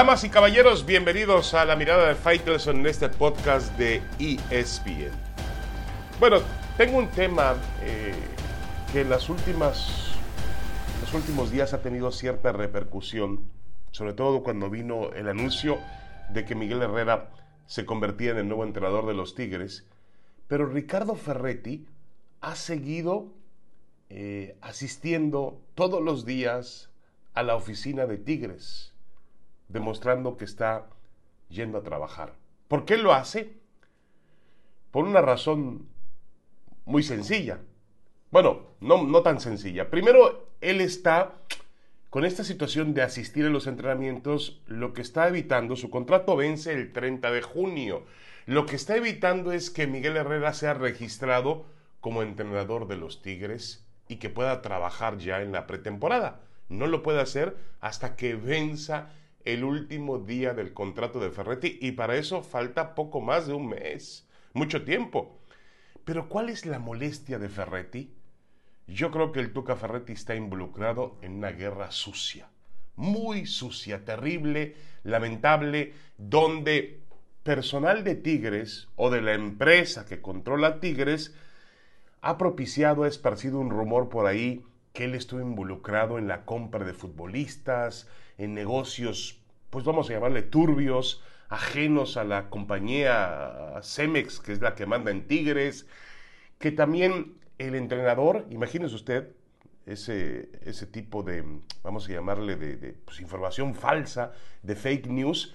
Damas y caballeros, bienvenidos a la mirada de Faitelson en este podcast de ESPN. Bueno, tengo un tema eh, que en las últimas, los últimos días ha tenido cierta repercusión, sobre todo cuando vino el anuncio de que Miguel Herrera se convertía en el nuevo entrenador de los Tigres, pero Ricardo Ferretti ha seguido eh, asistiendo todos los días a la oficina de Tigres demostrando que está yendo a trabajar. ¿Por qué lo hace? Por una razón muy sencilla. Bueno, no, tan sencilla. Primero, él está con esta situación de asistir a los entrenamientos, lo que está evitando, su contrato vence el 30 de junio. Lo que está evitando es que Miguel Herrera sea registrado como entrenador de los Tigres y que pueda trabajar ya en la pretemporada. No lo puede hacer hasta que venza el último día del contrato de Ferretti y para eso falta poco más de un mes, mucho tiempo. Pero ¿cuál es la molestia de Ferretti? Yo creo que el Tuca Ferretti está involucrado en una guerra sucia, muy sucia, terrible, lamentable, donde personal de Tigres o de la empresa que controla Tigres ha propiciado, ha esparcido un rumor por ahí que él estuvo involucrado en la compra de futbolistas, en negocios, pues vamos a llamarle turbios, ajenos a la compañía Cemex, que es la que manda en Tigres, que también el entrenador, imagínese usted, ese, ese tipo de, vamos a llamarle, de, pues, información falsa, de fake news,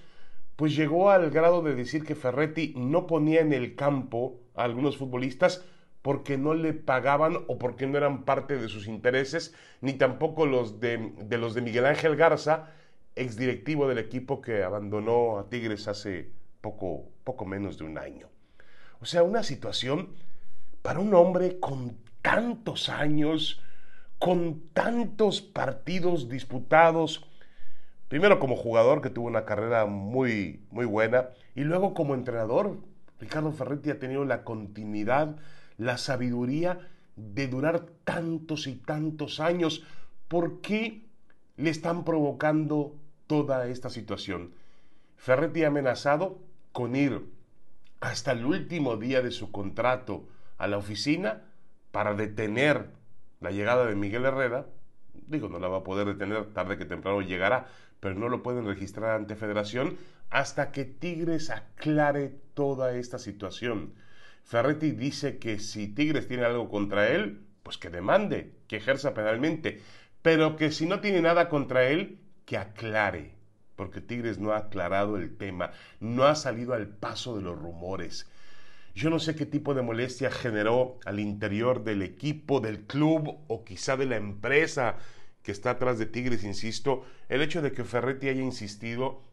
pues llegó al grado de decir que Ferretti no ponía en el campo a algunos futbolistas porque no le pagaban o porque no eran parte de sus intereses, ni tampoco los de, los de Miguel Ángel Garza, exdirectivo del equipo que abandonó a Tigres hace poco, poco menos de un año. O sea, una situación para un hombre con tantos años, con tantos partidos disputados, primero como jugador que tuvo una carrera muy, muy buena, y luego como entrenador, Ricardo Ferretti ha tenido la continuidad la sabiduría de durar tantos y tantos años? ¿Por qué le están provocando toda esta situación? Ferretti ha amenazado con ir hasta el último día de su contrato a la oficina para detener la llegada de Miguel Herrera. Digo, no la va a poder detener, tarde que temprano llegará, pero no lo pueden registrar ante Federación hasta que Tigres aclare toda esta situación. Ferretti dice que si Tigres tiene algo contra él, pues que demande, que ejerza penalmente, pero que si no tiene nada contra él, que aclare, porque Tigres no ha aclarado el tema, no ha salido al paso de los rumores. Yo no sé qué tipo de molestia generó al interior del equipo, del club o quizá de la empresa que está atrás de Tigres, insisto, el hecho de que Ferretti haya insistido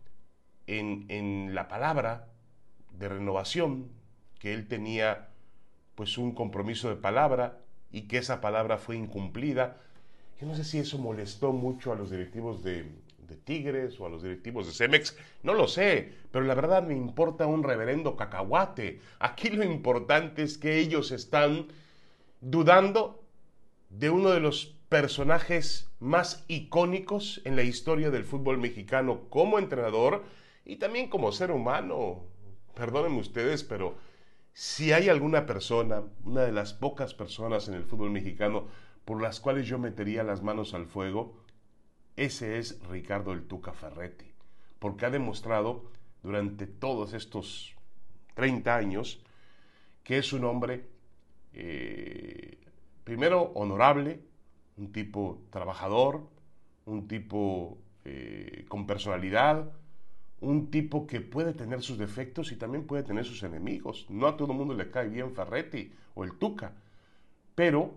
en, en la palabra de renovación, que él tenía pues un compromiso de palabra y que esa palabra fue incumplida. Yo no sé si eso molestó mucho a los directivos de, Tigres o a los directivos de Cemex, no lo sé, pero la verdad me importa un reverendo cacahuate. Aquí lo importante es que ellos están dudando de uno de los personajes más icónicos en la historia del fútbol mexicano como entrenador y también como ser humano. Perdónenme ustedes, pero si hay alguna persona, una de las pocas personas en el fútbol mexicano por las cuales yo metería las manos al fuego, ese es Ricardo el Tuca Ferretti, porque ha demostrado durante todos estos 30 años que es un hombre, eh, primero, honorable, un tipo trabajador, un tipo eh, con personalidad, un tipo que puede tener sus defectos y también puede tener sus enemigos. No a todo el mundo le cae bien Ferretti o el Tuca, pero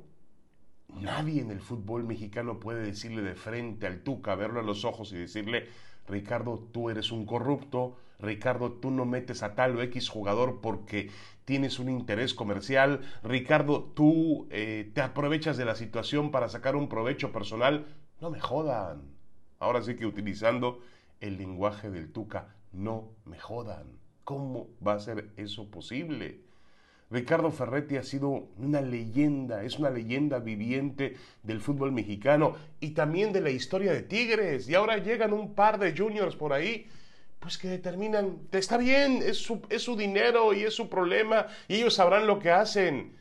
nadie en el fútbol mexicano puede decirle de frente al Tuca, verlo a los ojos y decirle, Ricardo, tú eres un corrupto, Ricardo, tú no metes a tal o X jugador porque tienes un interés comercial, Ricardo, tú eh, te aprovechas de la situación para sacar un provecho personal. No me jodan. Ahora sí que utilizando el lenguaje del Tuca. No me jodan. ¿Cómo va a ser eso posible? Ricardo Ferretti ha sido una leyenda, es una leyenda viviente del fútbol mexicano y también de la historia de Tigres. Y ahora llegan un par de juniors por ahí pues que determinan, está bien, es su, es su dinero y es su problema y ellos sabrán lo que hacen,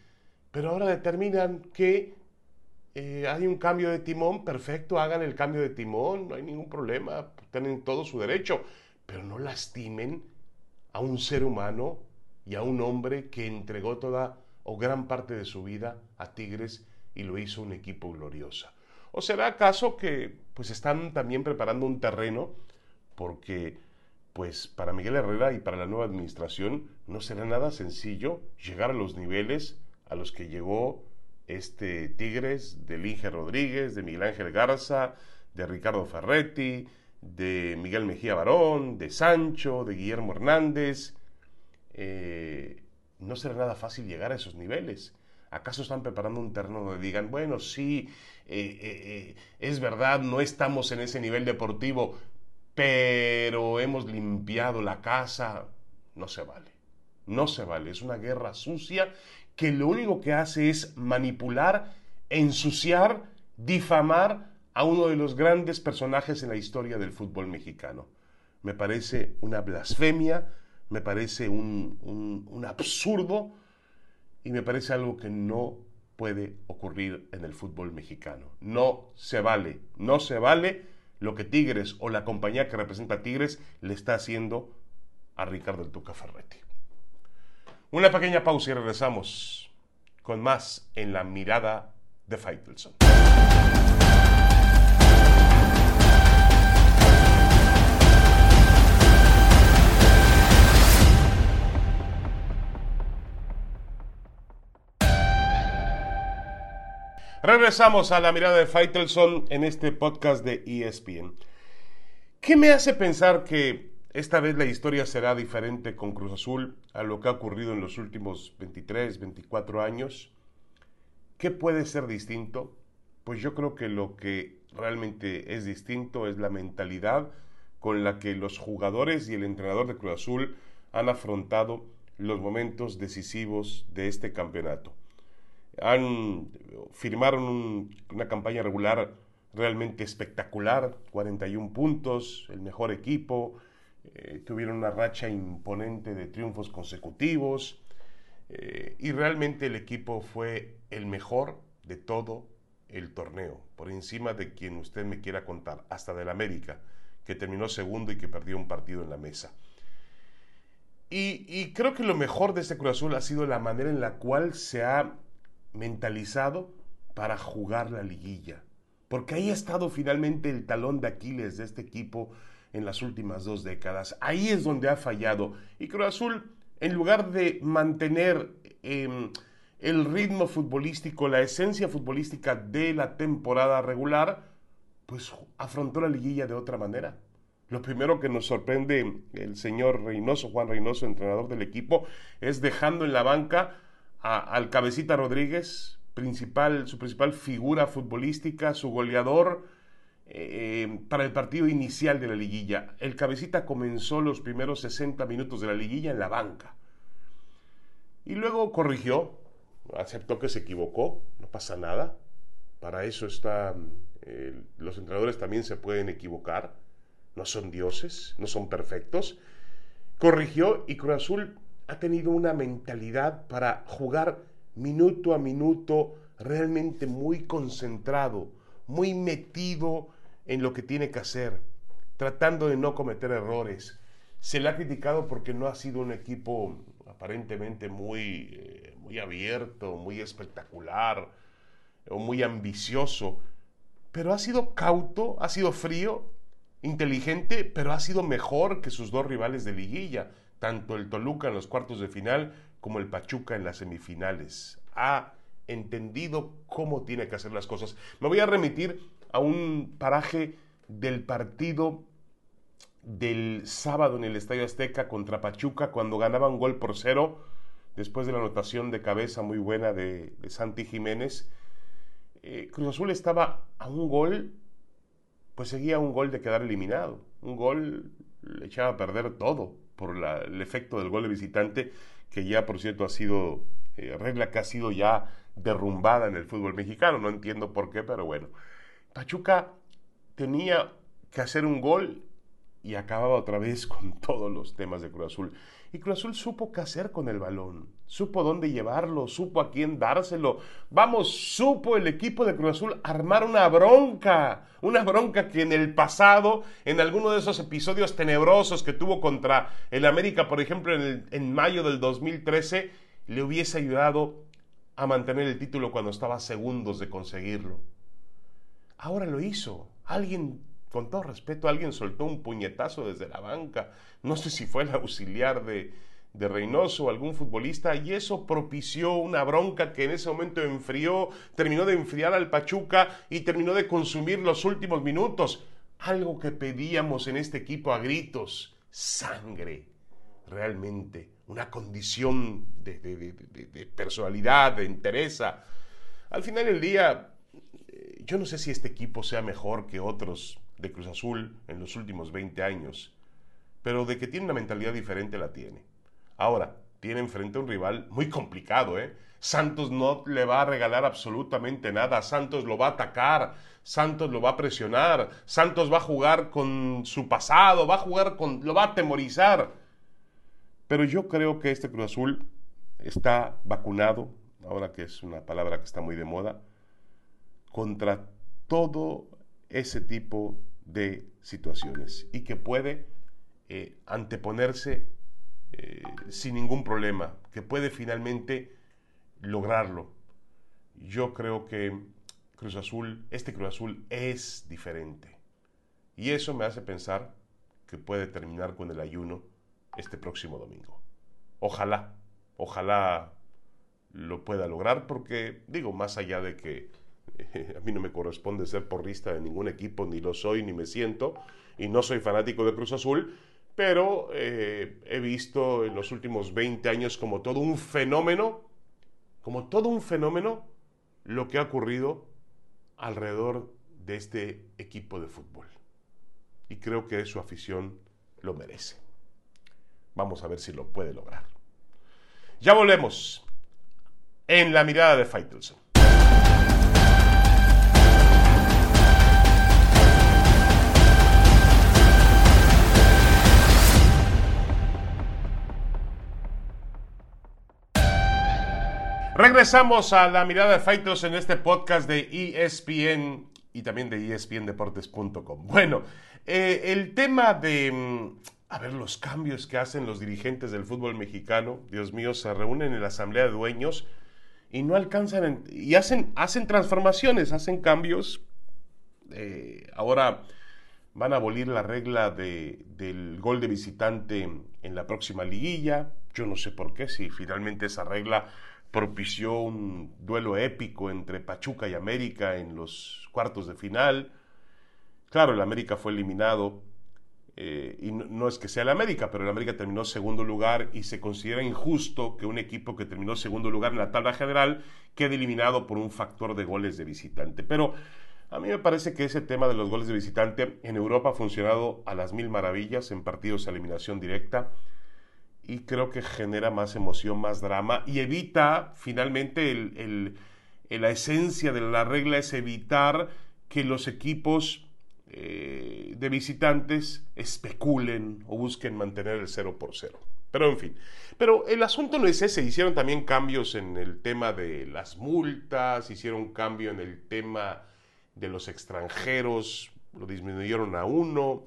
pero ahora determinan que eh, hay un cambio de timón, perfecto, hagan el cambio de timón, no hay ningún problema, tienen todo su derecho, pero no lastimen a un ser humano y a un hombre que entregó toda o gran parte de su vida a Tigres y lo hizo un equipo gloriosa. ¿O será acaso que pues están también preparando un terreno porque pues para Miguel Herrera y para la nueva administración no será nada sencillo llegar a los niveles a los que llegó este Tigres, de Inge Rodríguez, de Miguel Ángel Garza, de Ricardo Ferretti, de Miguel Mejía Barón, de Sancho, de Guillermo Hernández. Eh, no será nada fácil llegar a esos niveles. ¿Acaso están preparando un terreno donde digan, bueno, sí, eh, eh, es verdad, no estamos en ese nivel deportivo, pero hemos limpiado la casa? No se vale. No se vale. Es una guerra sucia que lo único que hace es manipular, ensuciar, difamar a uno de los grandes personajes en la historia del fútbol mexicano. Me parece una blasfemia, me parece un, absurdo y me parece algo que no puede ocurrir en el fútbol mexicano. No se vale, no se vale lo que Tigres o la compañía que representa a Tigres le está haciendo a Ricardo el Tuca Ferretti. Una pequeña pausa y regresamos con más en la mirada de Faitelson. Regresamos a la mirada de Faitelson en este podcast de ESPN. ¿Qué me hace pensar que esta vez la historia será diferente con Cruz Azul a lo que ha ocurrido en los últimos 23, 24 años. ¿Qué puede ser distinto? Pues yo creo que lo que realmente es distinto es la mentalidad con la que los jugadores y el entrenador de Cruz Azul han afrontado los momentos decisivos de este campeonato. Han firmaron una campaña regular realmente espectacular, 41 puntos, el mejor equipo, eh, tuvieron una racha imponente de triunfos consecutivos eh, y realmente el equipo fue el mejor de todo el torneo, por encima de quien usted me quiera contar, hasta del América, que terminó segundo y que perdió un partido en la mesa. Y, y creo que lo mejor de este Cruz Azul ha sido la manera en la cual se ha mentalizado para jugar la liguilla, porque ahí ha estado finalmente el talón de Aquiles de este equipo en las últimas dos décadas. Ahí es donde ha fallado. Y Cruz Azul, en lugar de mantener em, el ritmo futbolístico, la esencia futbolística de la temporada regular, pues afrontó la liguilla de otra manera. Lo primero que nos sorprende el señor Reynoso, Juan Reynoso, entrenador del equipo, es dejando en la banca al cabecita Rodríguez, principal, su principal figura futbolística, su goleador, eh, para el partido inicial de la liguilla. El cabecita comenzó los primeros 60 minutos de la liguilla en la banca. Y luego corrigió, aceptó que se equivocó, no pasa nada. Para eso están, eh, los entrenadores también se pueden equivocar, no son dioses, no son perfectos. Corrigió y Cruz Azul ha tenido una mentalidad para jugar minuto a minuto realmente muy concentrado, muy metido en lo que tiene que hacer, tratando de no cometer errores. Se le ha criticado porque no ha sido un equipo aparentemente muy, eh, muy abierto, muy espectacular o muy ambicioso, pero ha sido cauto, ha sido frío, inteligente, pero ha sido mejor que sus dos rivales de liguilla, tanto el Toluca en los cuartos de final como el Pachuca en las semifinales. Ha entendido cómo tiene que hacer las cosas. Me voy a remitir a un paraje del partido del sábado en el Estadio Azteca contra Pachuca cuando ganaba un gol por cero después de la anotación de cabeza muy buena de, Santi Jiménez. Eh, Cruz Azul estaba a un gol, pues seguía un gol de quedar eliminado. Un gol le echaba a perder todo por el efecto del gol de visitante, que ya por cierto ha sido eh, regla que ha sido ya derrumbada en el fútbol mexicano. No entiendo por qué, pero bueno. Pachuca tenía que hacer un gol y acababa otra vez con todos los temas de Cruz Azul. Y Cruz Azul supo qué hacer con el balón, supo dónde llevarlo, supo a quién dárselo. Vamos, supo el equipo de Cruz Azul armar una bronca, una bronca que en el pasado, en alguno de esos episodios tenebrosos que tuvo contra el América, por ejemplo, en, en mayo del 2013, le hubiese ayudado a mantener el título cuando estaba segundos de conseguirlo. Ahora lo hizo. Alguien con todo respeto, alguien soltó un puñetazo desde la banca. No sé si fue el auxiliar de, de Reynoso o algún futbolista, y eso propició una bronca que en ese momento enfrió, terminó de enfriar al Pachuca y terminó de consumir los últimos minutos. Algo que pedíamos en este equipo a gritos, sangre, realmente, una condición de, personalidad, de entereza. Al final del día, eh, yo no sé si este equipo sea mejor que otros de Cruz Azul en los últimos 20 años, pero de que tiene una mentalidad diferente la tiene. Ahora, tiene enfrente a un rival muy complicado, ¿eh? Santos no le va a regalar absolutamente nada, Santos lo va a atacar, Santos lo va a presionar, Santos va a jugar con su pasado, va a jugar con, lo va a atemorizar. Pero yo creo que este Cruz Azul está vacunado, ahora que es una palabra que está muy de moda, contra todo ese tipo de situaciones y que puede eh, anteponerse eh, sin ningún problema, que puede finalmente lograrlo. Yo creo que Cruz Azul, este Cruz Azul es diferente. Y eso me hace pensar que puede terminar con el ayuno este próximo domingo. Ojalá, ojalá lo pueda lograr porque digo, más allá de que a mí no me corresponde ser porrista de ningún equipo, ni lo soy, ni me siento, y no soy fanático de Cruz Azul, pero eh, he visto en los últimos 20 años como todo un fenómeno, como todo un fenómeno, lo que ha ocurrido alrededor de este equipo de fútbol. Y creo que su afición lo merece. Vamos a ver si lo puede lograr. Ya volvemos en la mirada de Faitelson. Regresamos a la mirada de Fighters en este podcast de ESPN y también de espndeportes.com. Bueno, eh, el tema de, mm, a ver, los cambios que hacen los dirigentes del fútbol mexicano, Dios mío, se reúnen en la asamblea de dueños y no alcanzan, y hacen, hacen transformaciones, hacen cambios. Eh, ahora van a abolir la regla de, del gol de visitante en la próxima liguilla. Yo no sé por qué, si finalmente esa regla propició un duelo épico entre Pachuca y América en los cuartos de final. Claro, el América fue eliminado eh, y no, es que sea el América, pero el América terminó segundo lugar y se considera injusto que un equipo que terminó segundo lugar en la tabla general quede eliminado por un factor de goles de visitante. Pero a mí me parece que ese tema de los goles de visitante en Europa ha funcionado a las mil maravillas en partidos a eliminación directa y creo que genera más emoción, más drama y evita finalmente el, la esencia de la regla es evitar que los equipos eh, de visitantes especulen o busquen mantener el 0 por 0. Pero en fin, pero el asunto no es ese, hicieron también cambios en el tema de las multas, hicieron cambio en el tema de los extranjeros, lo disminuyeron a uno.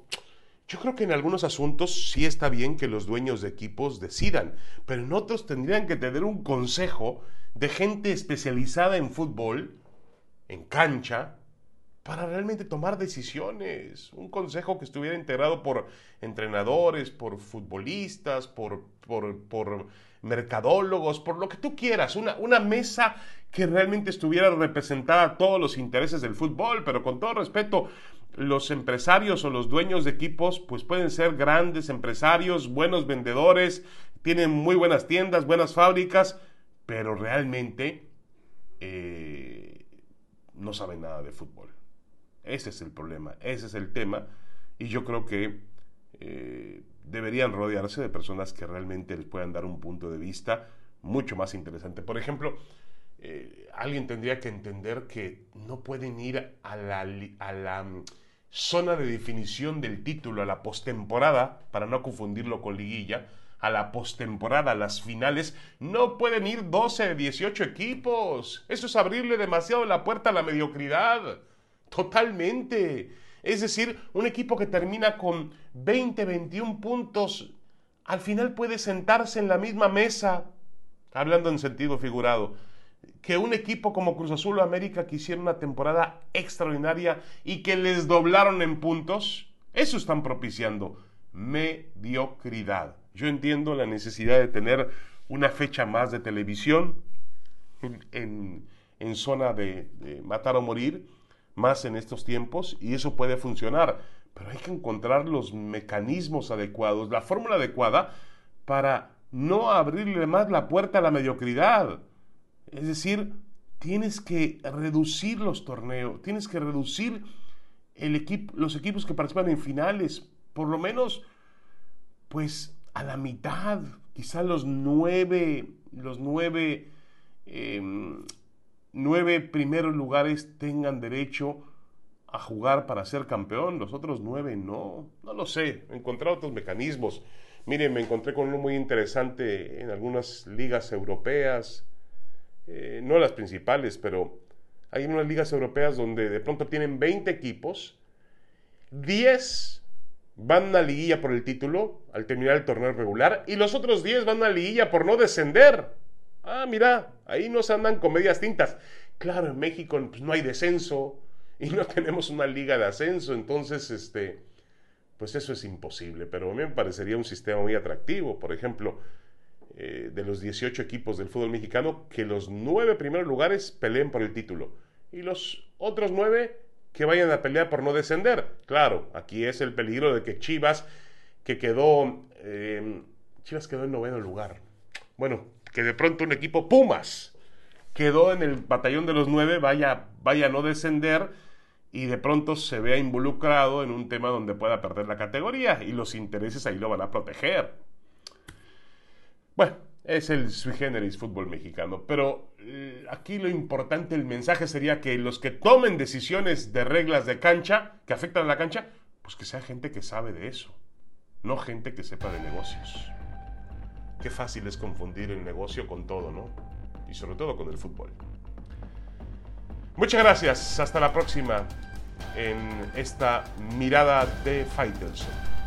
Yo creo que en algunos asuntos sí está bien que los dueños de equipos decidan, pero en otros tendrían que tener un consejo de gente especializada en fútbol, en cancha, para realmente tomar decisiones. Un consejo que estuviera integrado por entrenadores, por futbolistas, por, por, mercadólogos, por lo que tú quieras. Una, una mesa que realmente estuviera representada a todos los intereses del fútbol, pero con todo respeto, los empresarios o los dueños de equipos pues pueden ser grandes empresarios, buenos vendedores, tienen muy buenas tiendas, buenas fábricas, pero realmente eh, no saben nada de fútbol. Ese es el problema, ese es el tema y yo creo que eh, deberían rodearse de personas que realmente les puedan dar un punto de vista mucho más interesante. Por ejemplo, eh, alguien tendría que entender que no pueden ir a la, a la zona de definición del título a la postemporada, para no confundirlo con liguilla, a la postemporada, a las finales, no pueden ir 12 de 18 equipos. Eso es abrirle demasiado la puerta a la mediocridad. Totalmente. Es decir, un equipo que termina con 20, 21 puntos, al final puede sentarse en la misma mesa, hablando en sentido figurado, que un equipo como Cruz Azul o América que hicieron una temporada extraordinaria y que les doblaron en puntos, eso están propiciando mediocridad. Yo entiendo la necesidad de tener una fecha más de televisión en, zona de, de matar o morir, más en estos tiempos, y eso puede funcionar, pero hay que encontrar los mecanismos adecuados, la fórmula adecuada para no abrirle más la puerta a la mediocridad. Es decir, tienes que reducir los torneos, tienes que reducir el equipo, los equipos que participan en finales, por lo menos, pues a la mitad, quizá los nueve, los nueve, em, nueve primeros lugares tengan derecho a jugar para ser campeón, los otros nueve no, no lo sé, encontrar otros mecanismos. Miren, me encontré con uno muy interesante en algunas ligas europeas, eh, no las principales, pero hay unas ligas europeas donde de pronto tienen 20 equipos, 10 van a liguilla por el título al terminar el torneo regular y los otros 10 van a liguilla por no descender. Ah, mira, ahí nos andan con medias tintas. Claro, en México pues, no hay descenso y no tenemos una liga de ascenso, entonces, este, pues eso es imposible, pero a mí me parecería un sistema muy atractivo. Por ejemplo, eh, de los 18 equipos del fútbol mexicano, que los nueve primeros lugares peleen por el título. Y los otros nueve que vayan a pelear por no descender. Claro, aquí es el peligro de que Chivas, que quedó, eh, Chivas quedó en noveno lugar. Bueno, que de pronto un equipo Pumas quedó en el batallón de los nueve, vaya, vaya a no descender y de pronto se vea involucrado en un tema donde pueda perder la categoría y los intereses ahí lo van a proteger. Bueno, es el sui generis fútbol mexicano, pero eh, aquí lo importante, el mensaje sería que los que tomen decisiones de reglas de cancha que afectan a la cancha, pues que sea gente que sabe de eso, no gente que sepa de negocios. Qué fácil es confundir el negocio con todo, ¿no? Y sobre todo con el fútbol. Muchas gracias, hasta la próxima en esta mirada de Faitelson.